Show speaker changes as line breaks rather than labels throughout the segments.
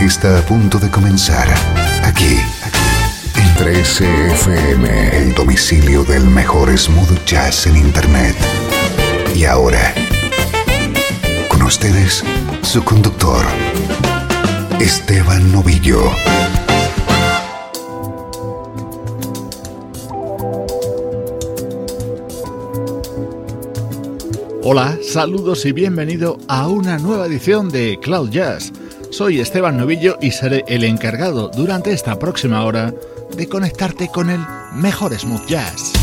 Está a punto de comenzar aquí en 13FM, el domicilio del mejor smooth jazz en Internet. Y ahora, con ustedes, su conductor, Esteban Novillo.
Hola, saludos y bienvenido a una nueva edición de Cloud Jazz. Soy Esteban Novillo y seré el encargado durante esta próxima hora de conectarte con el mejor smooth jazz.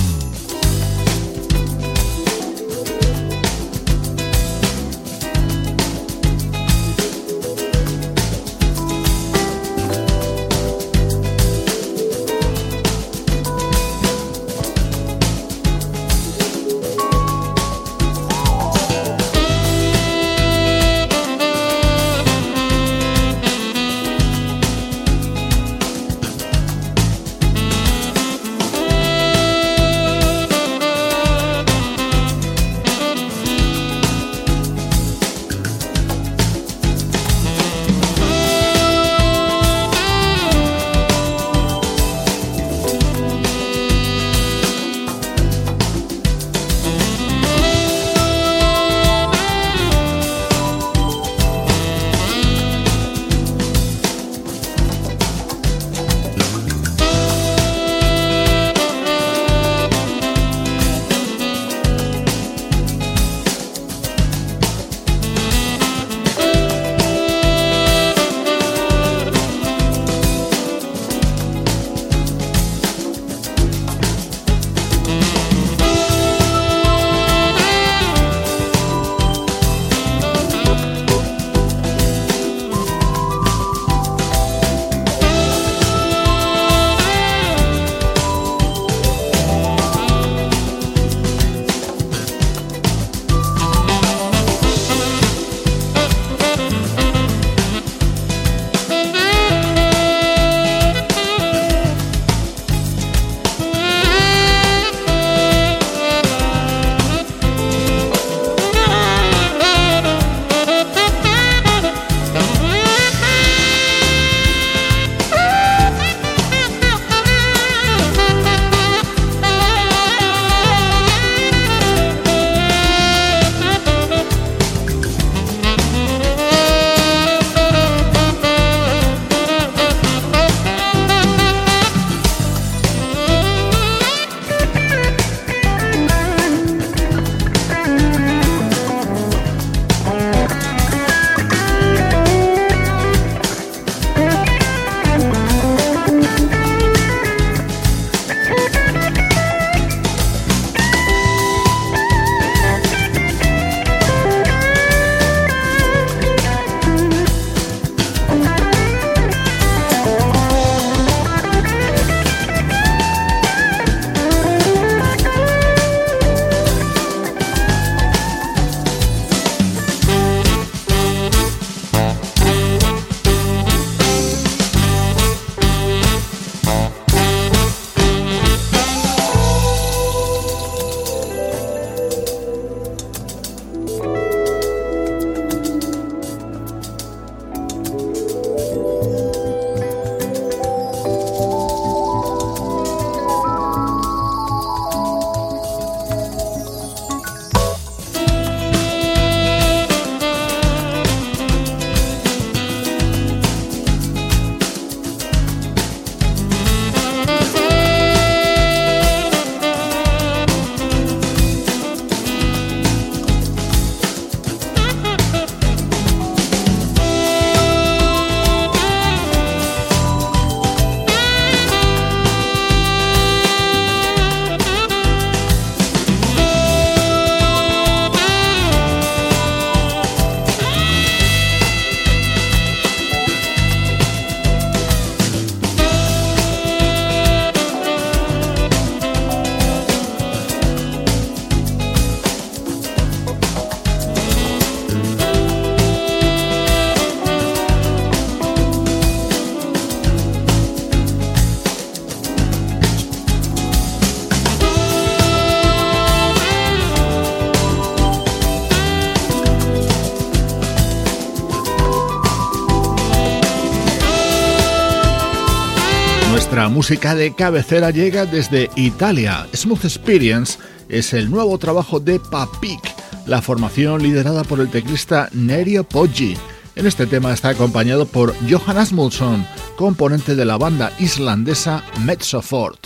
Música de cabecera llega desde Italia. Smooth Experience es el nuevo trabajo de Papik, la formación liderada por el teclista Nerio Poggi. En este tema está acompañado por Johan Asmundson, componente de la banda islandesa Metzofort.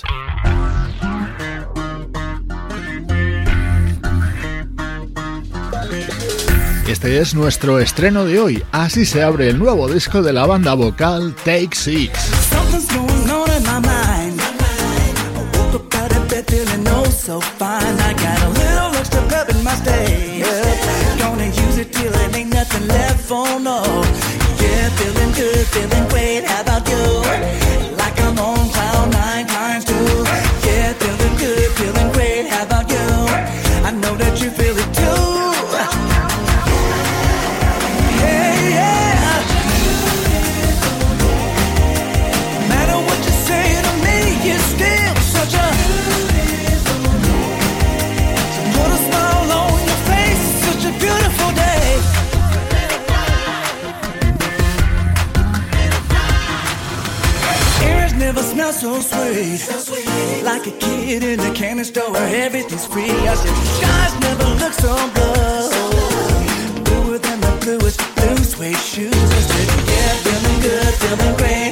Este es nuestro estreno de hoy. Así se abre el nuevo disco de la banda vocal Take Six. So fine. I got a little extra pep in my stay. Gonna use it till there ain't nothing left for no. Yeah, feeling good, feeling great. How so sweet. so. Like a kid in a candy store where everything's free. I said, skies never look so blue. Bluer than the bluest blue suede shoes. I said, yeah, feeling good, feeling great.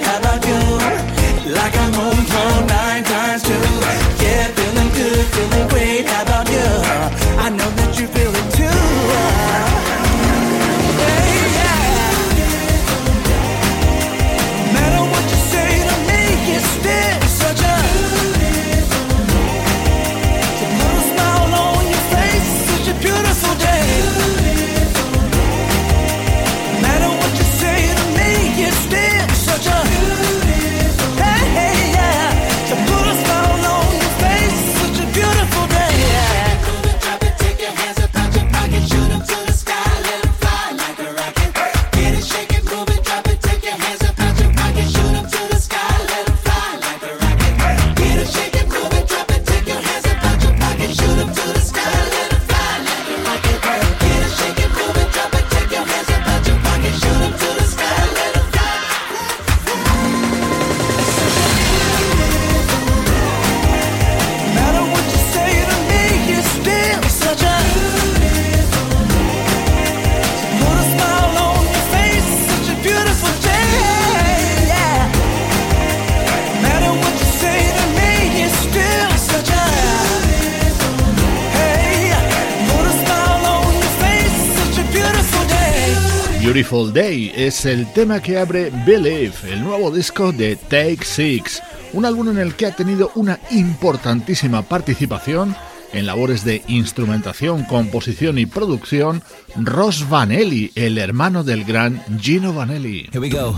Beautiful Day es el tema que abre Believe, el nuevo disco de Take Six, un álbum en el que ha tenido una importantísima participación en labores de instrumentación, composición y producción Ross Vanelli, el hermano del gran Gino Vanelli. Here we go.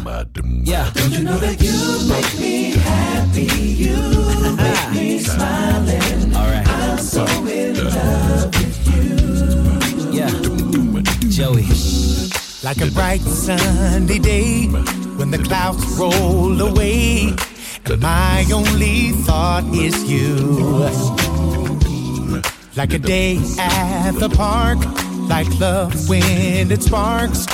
Yeah. Don't you know that you make me happy, you make me smiling. All right. I'm so in love with you. Yeah. Joey. Like a bright sunny day when the clouds roll away, and my only thought is you. Like a day at the park, like love when it sparks,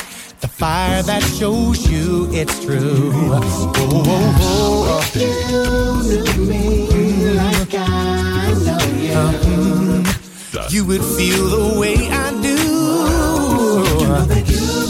the fire that shows you it's true. Oh, oh, oh. You me like I know you. Uh, you would feel the way I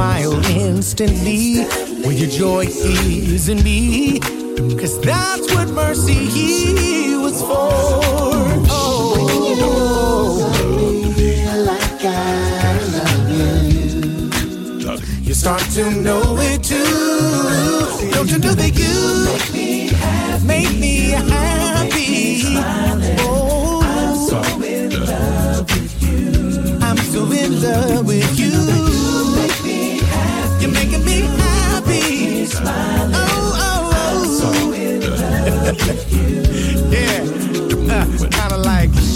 smile instantly when your joy is in me. Cause that's what mercy he was for. Oh, love you. You start to know it too. Don't you know that you make me happy? Make me happy. Oh, I'm so in love yeah, kinda like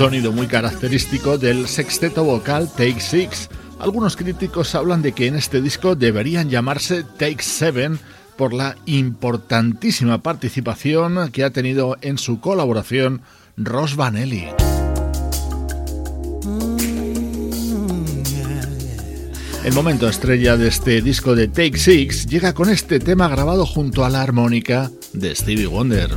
Sonido muy característico del sexteto vocal Take Six. Algunos críticos hablan de que en este disco deberían llamarse Take Seven por la importantísima participación que ha tenido en su colaboración Ross Vanelli. El momento estrella de este disco de Take Six llega con este tema grabado junto a la armónica de Stevie Wonder.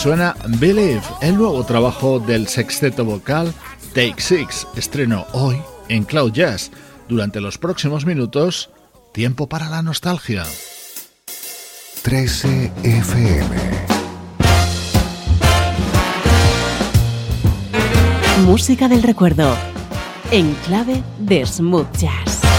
Suena Believe, el nuevo trabajo del sexteto vocal Take Six, estreno hoy en Cloud Jazz. Durante los próximos minutos, tiempo para la nostalgia.
13 FM.
Música del recuerdo, en clave de smooth jazz.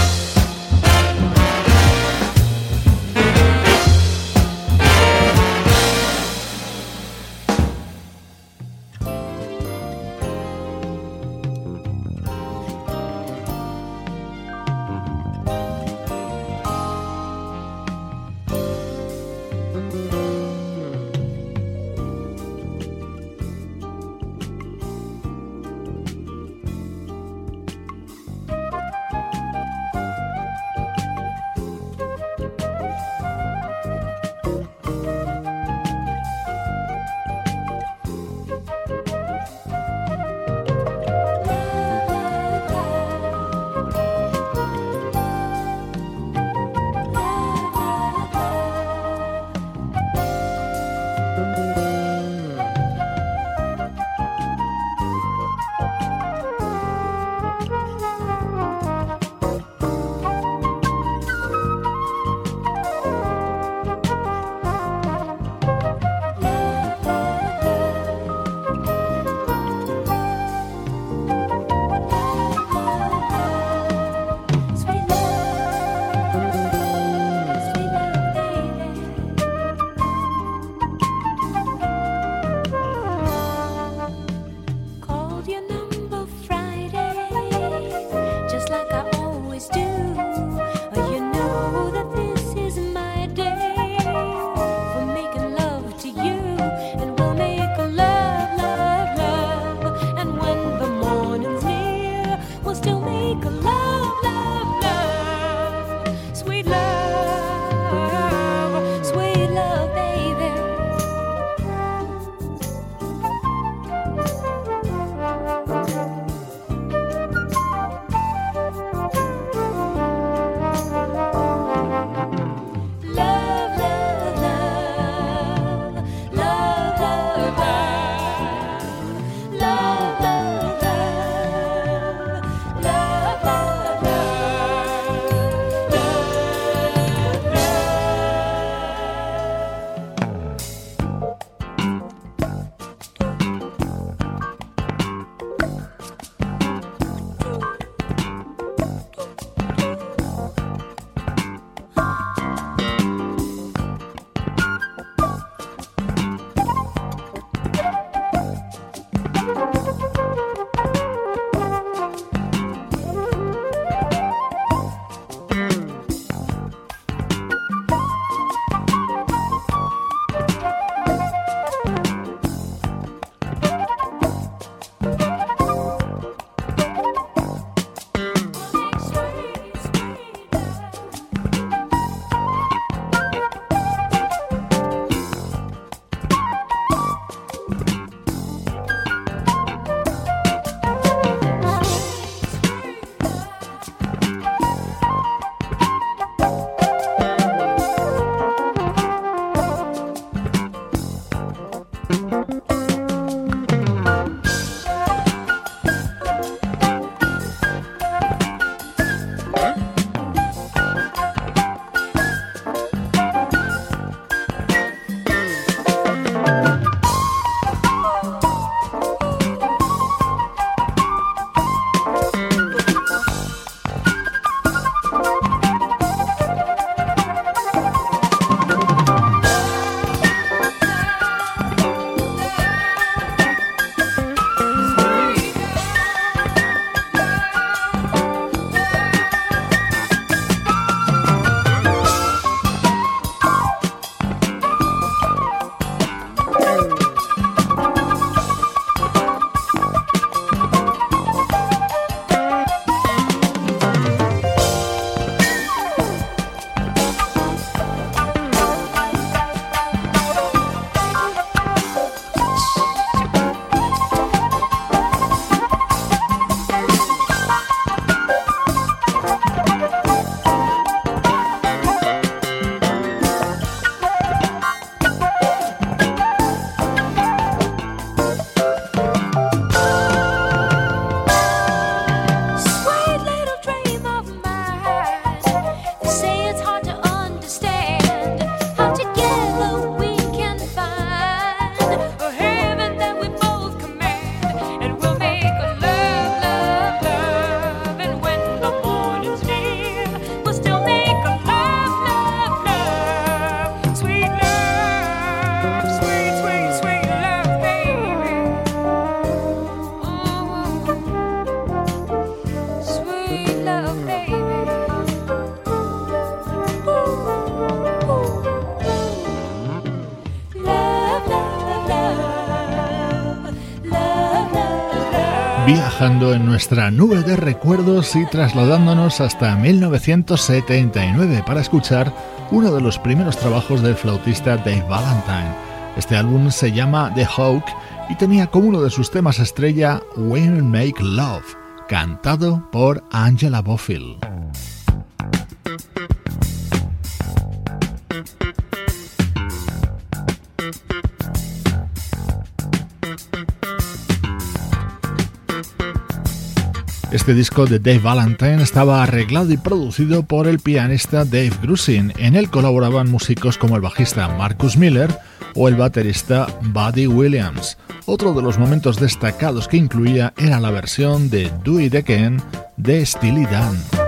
En nuestra nube de recuerdos y trasladándonos hasta 1979 para escuchar uno de los primeros trabajos del flautista Dave Valentine. Este álbum se llama The Hawk y tenía como uno de sus temas estrella When Make Love, cantado por Angela Bofill. Este disco de Dave Valentine estaba arreglado y producido por el pianista Dave Grusin. En él colaboraban músicos como el bajista Marcus Miller o el baterista Buddy Williams. Otro de los momentos destacados que incluía era la versión de Do It Again de Steely Dan.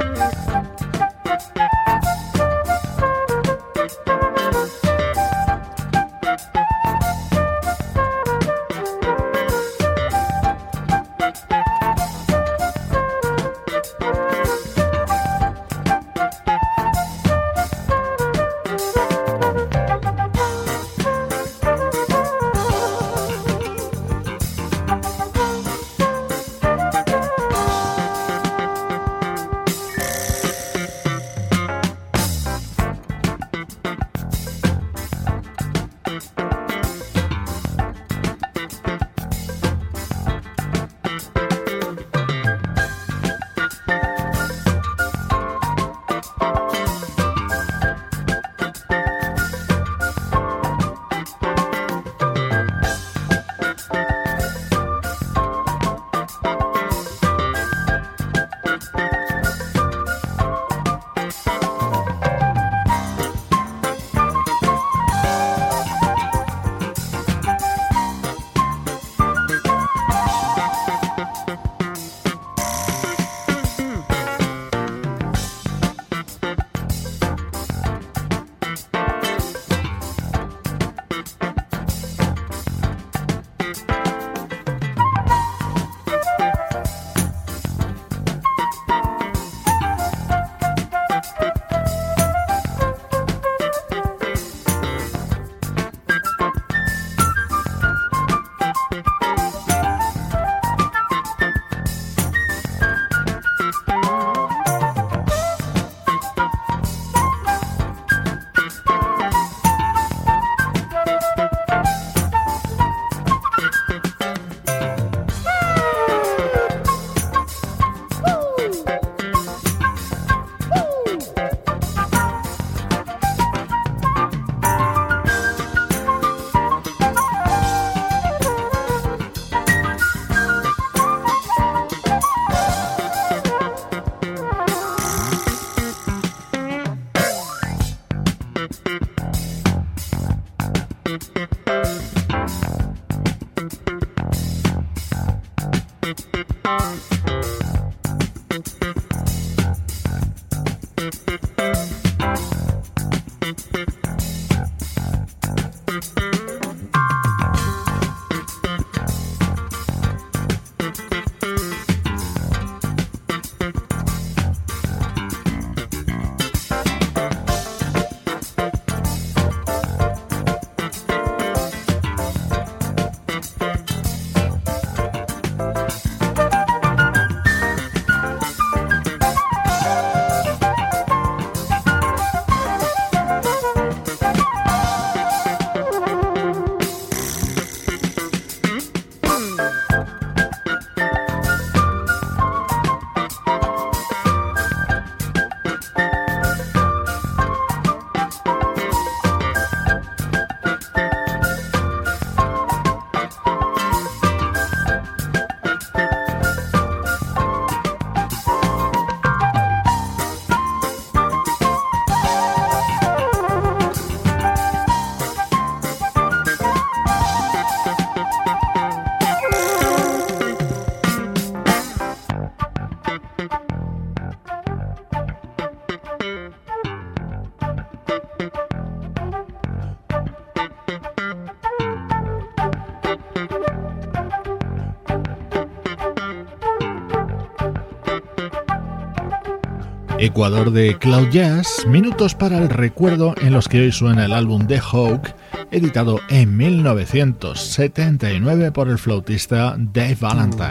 Ecuador de Cloud Jazz, minutos para el recuerdo en los que hoy suena el álbum The Hawk, editado en 1979 por el flautista Dave Valentine.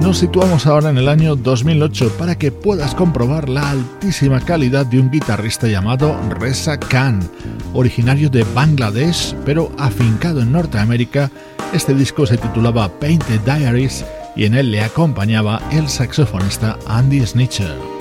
Nos situamos ahora en el año 2008 para que puedas comprobar la altísima calidad de un guitarrista llamado Reza Khan, originario de Bangladesh pero afincado en Norteamérica. Este disco se titulaba Painted Diaries y en él le acompañaba el saxofonista Andy Snitcher.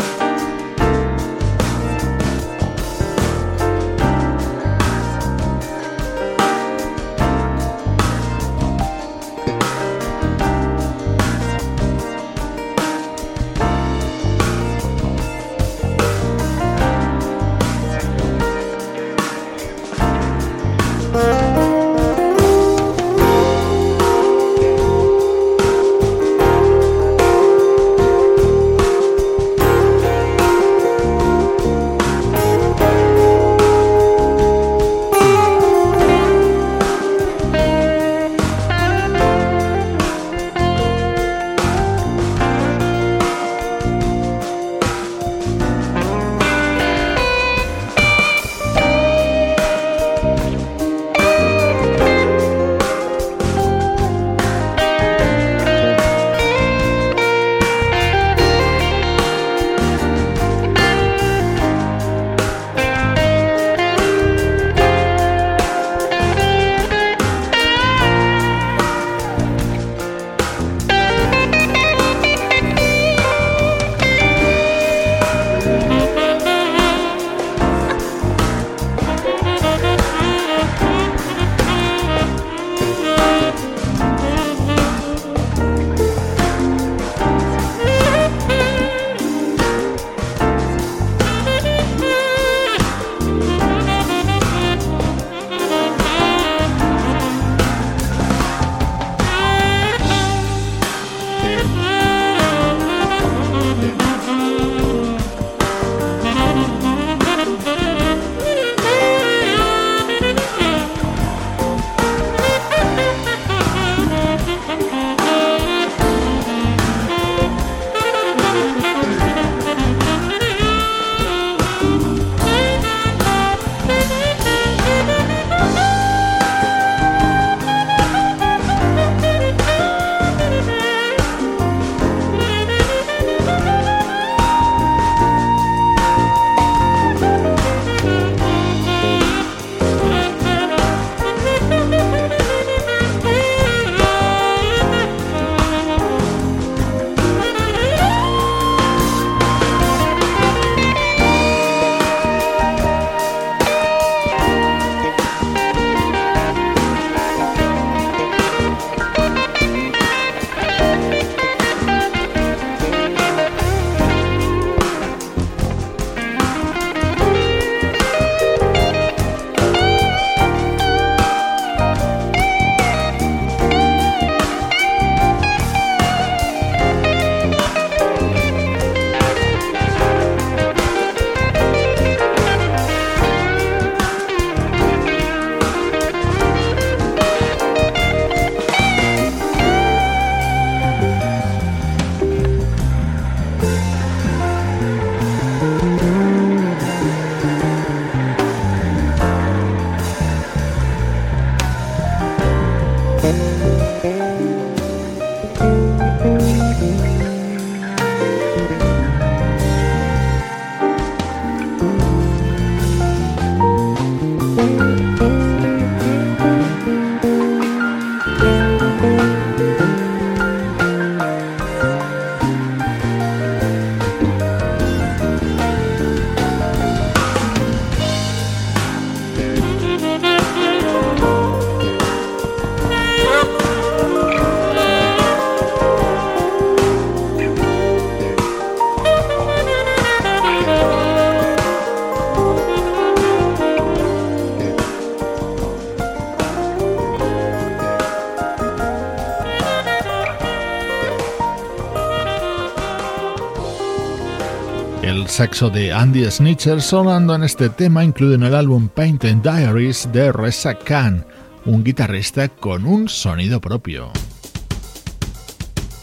Saxo de Andy Snitcher sonando en este tema incluido en el álbum Painted Diaries de Reza Khan, un guitarrista con un sonido propio.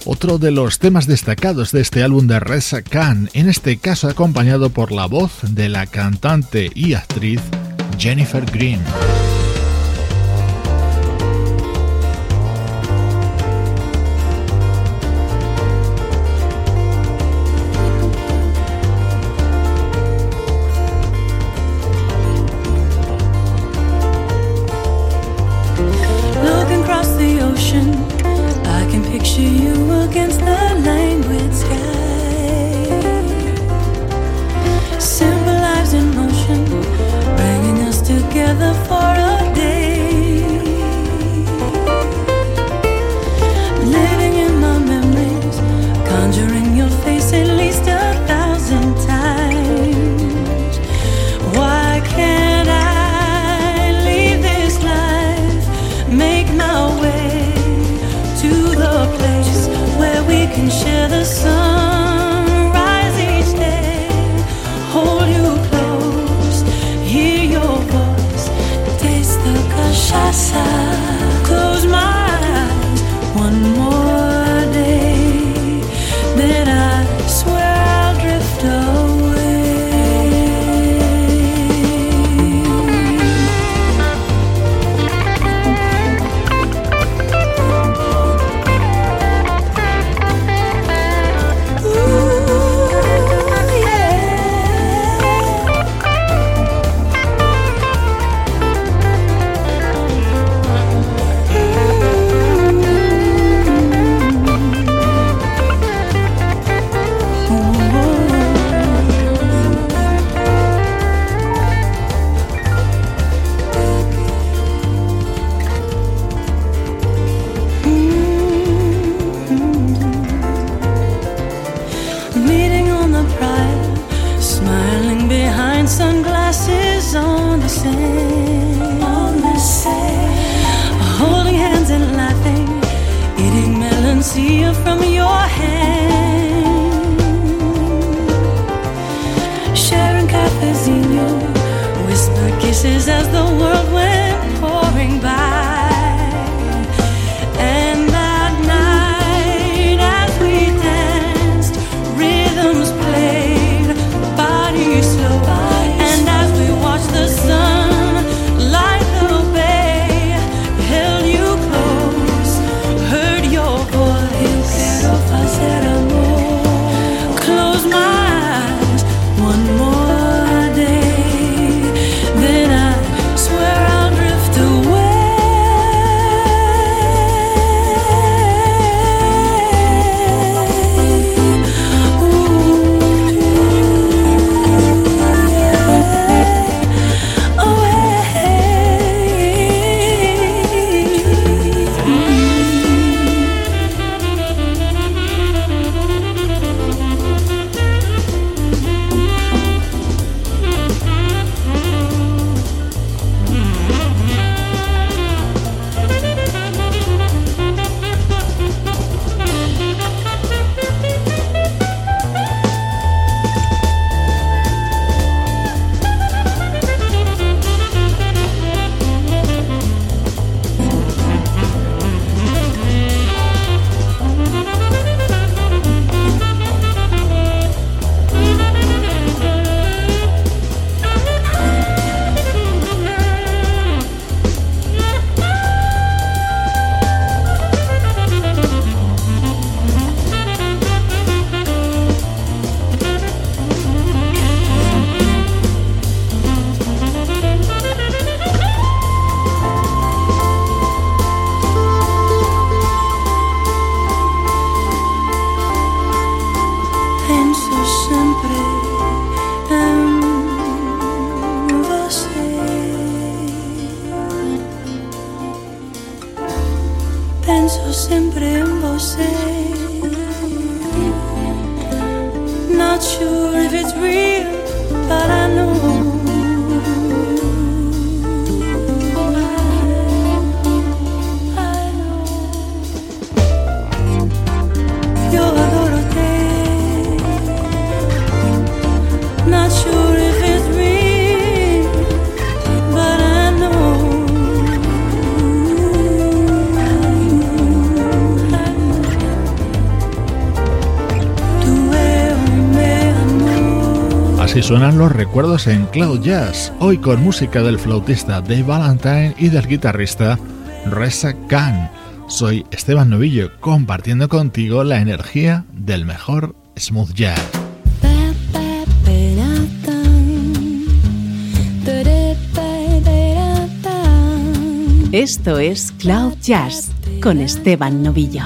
Otro de los temas destacados de este álbum de Reza Khan, en este caso acompañado por la voz de la cantante y actriz Jennifer Green. Suenan los recuerdos en Cloud Jazz, hoy con música del flautista Dave Valentine y del guitarrista Reza Khan. Soy Esteban Novillo, compartiendo contigo la energía del mejor smooth jazz.
Esto es Cloud Jazz con Esteban Novillo.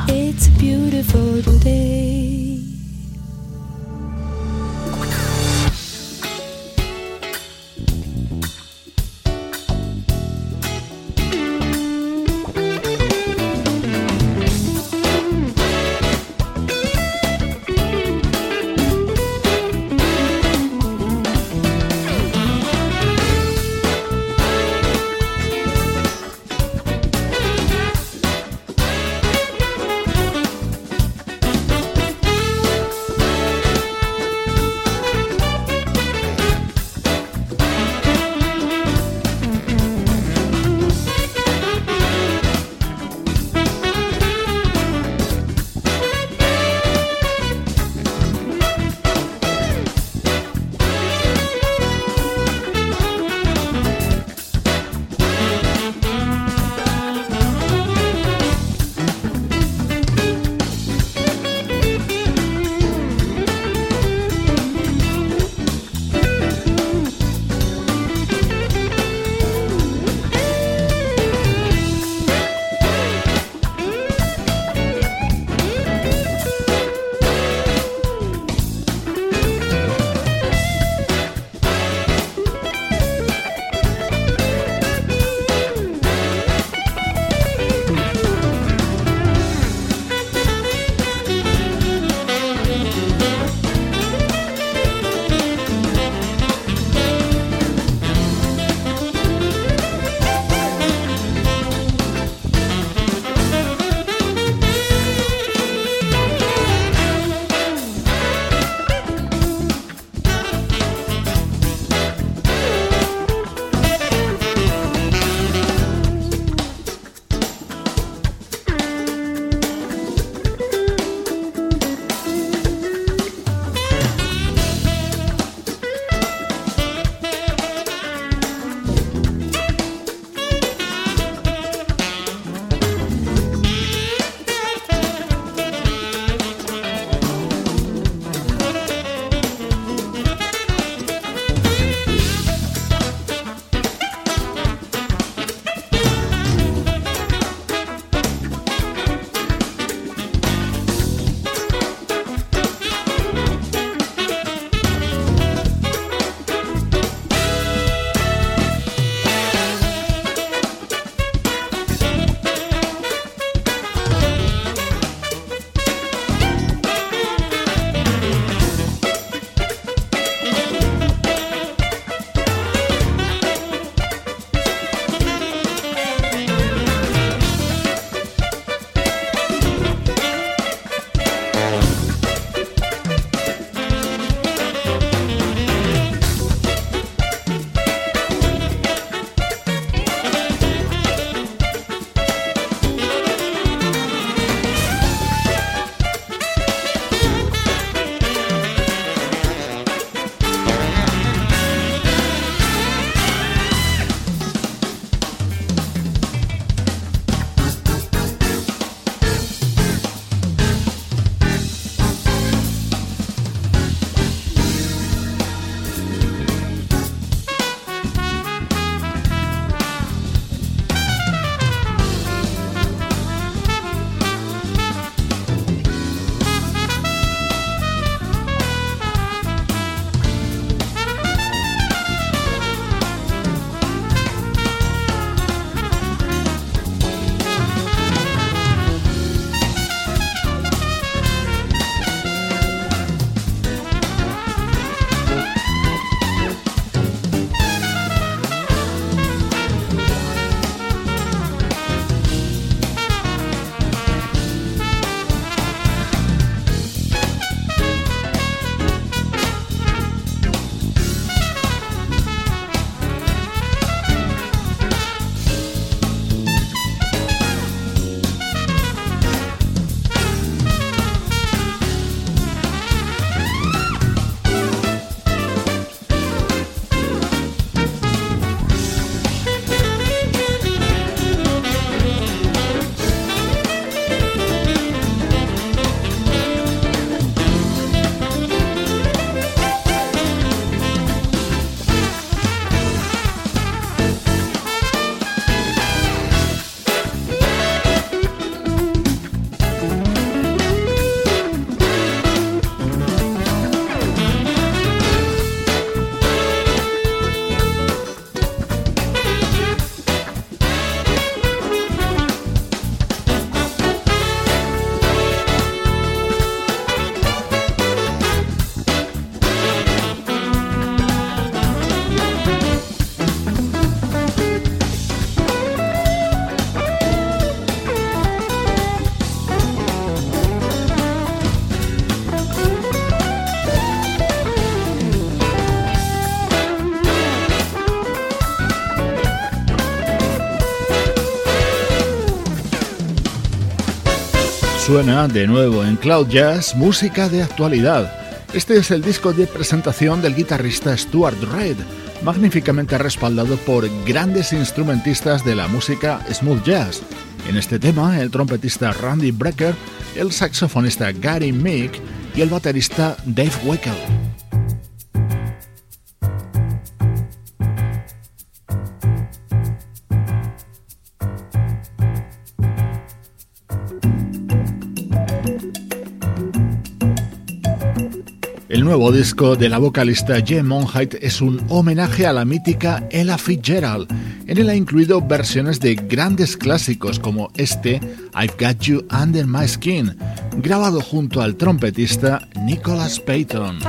Suena de nuevo en Cloud Jazz música de actualidad. Este es el disco de presentación del guitarrista Stuart Reid, magníficamente respaldado por grandes instrumentistas de la música smooth jazz. En este tema, el trompetista Randy Brecker, el saxofonista Gary Meek y el baterista Dave Weckel. El nuevo disco de la vocalista Jem Monheit es un homenaje a la mítica Ella Fitzgerald. En él ha incluido versiones de grandes clásicos como este I've Got You Under My Skin, grabado junto al trompetista Nicholas Payton.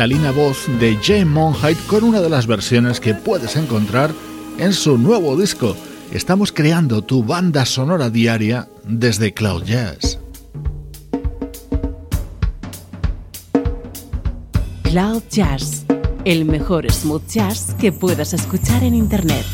Cristalina voz de Jane Monheit con una de las versiones que puedes encontrar en su nuevo disco. Estamos creando tu banda sonora diaria desde Cloud Jazz.
Cloud Jazz, el mejor smooth jazz que puedas escuchar en Internet.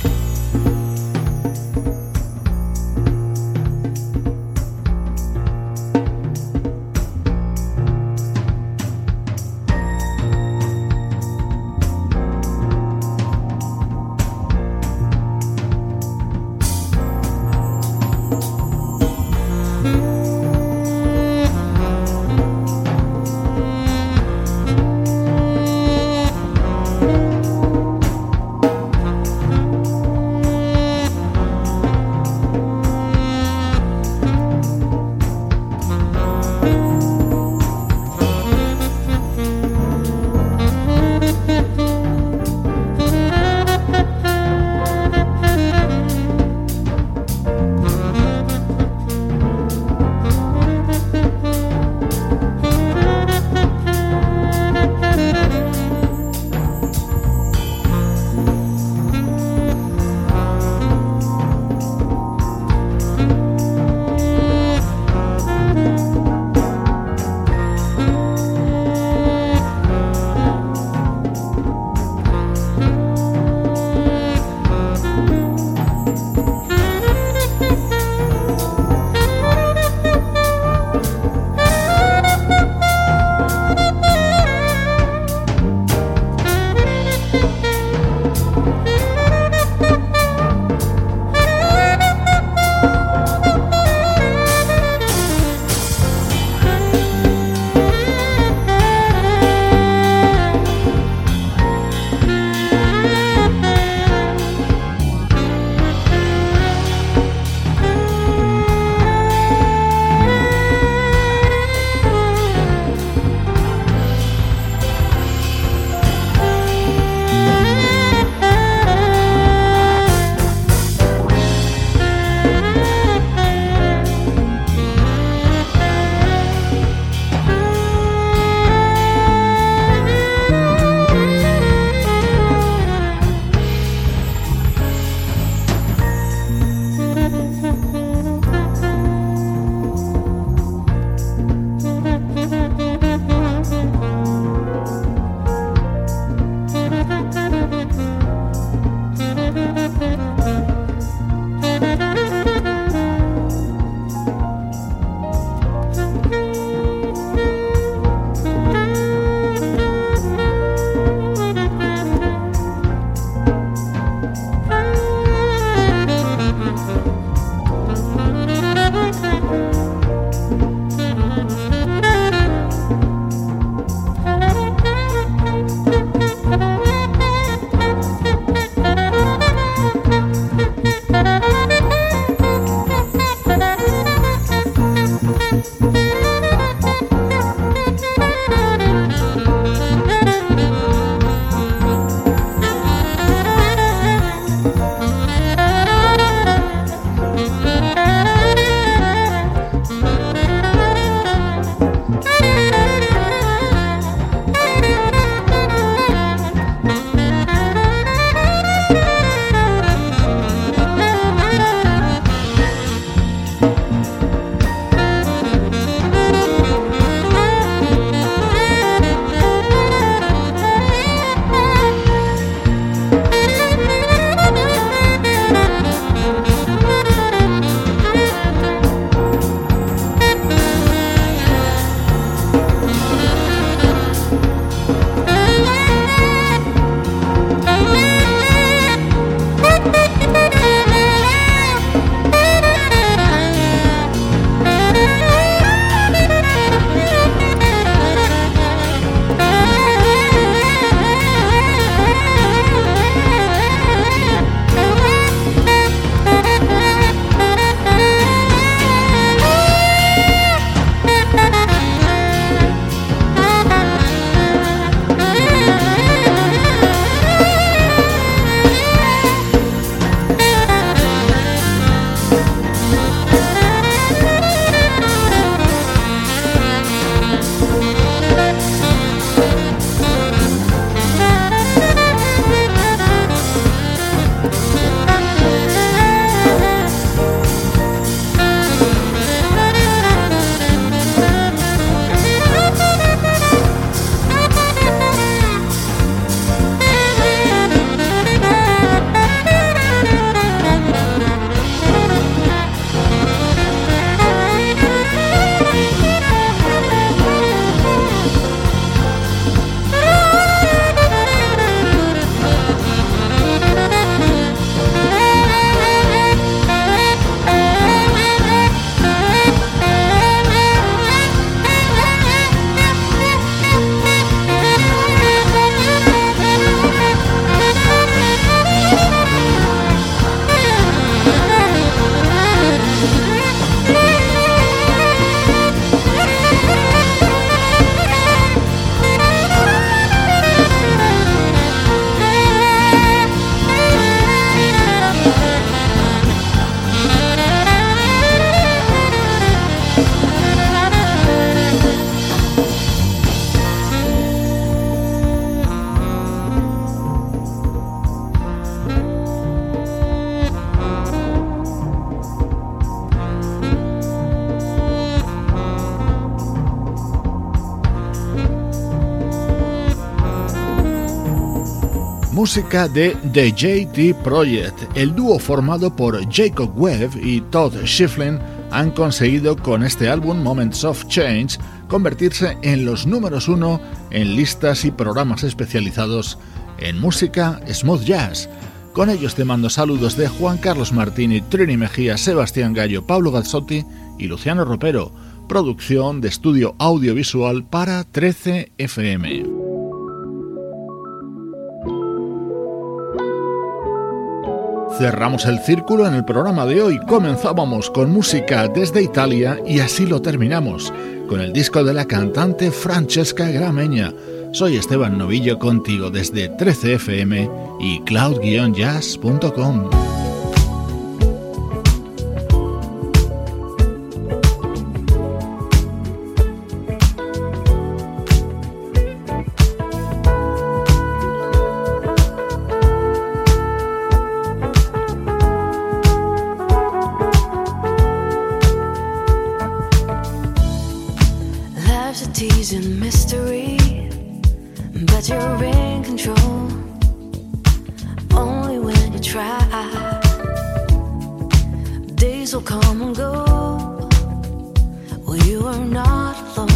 De The JT Project. El dúo formado por Jacob Webb y Todd Shiflin han conseguido con este álbum Moments of Change convertirse en los números uno en listas y programas especializados en música smooth jazz. Con ellos te mando saludos de Juan Carlos Martini, Trini Mejía, Sebastián Gallo, Pablo Gazzotti y Luciano Ropero. Producción de estudio audiovisual para 13 FM. Cerramos el círculo en el programa de hoy. Comenzábamos con música desde Italia y así lo terminamos con el disco de la cantante Francesca Grameña. Soy Esteban Novillo contigo desde 13fm y cloud-jazz.com.
try. Days will come and go. Well, you are not alone.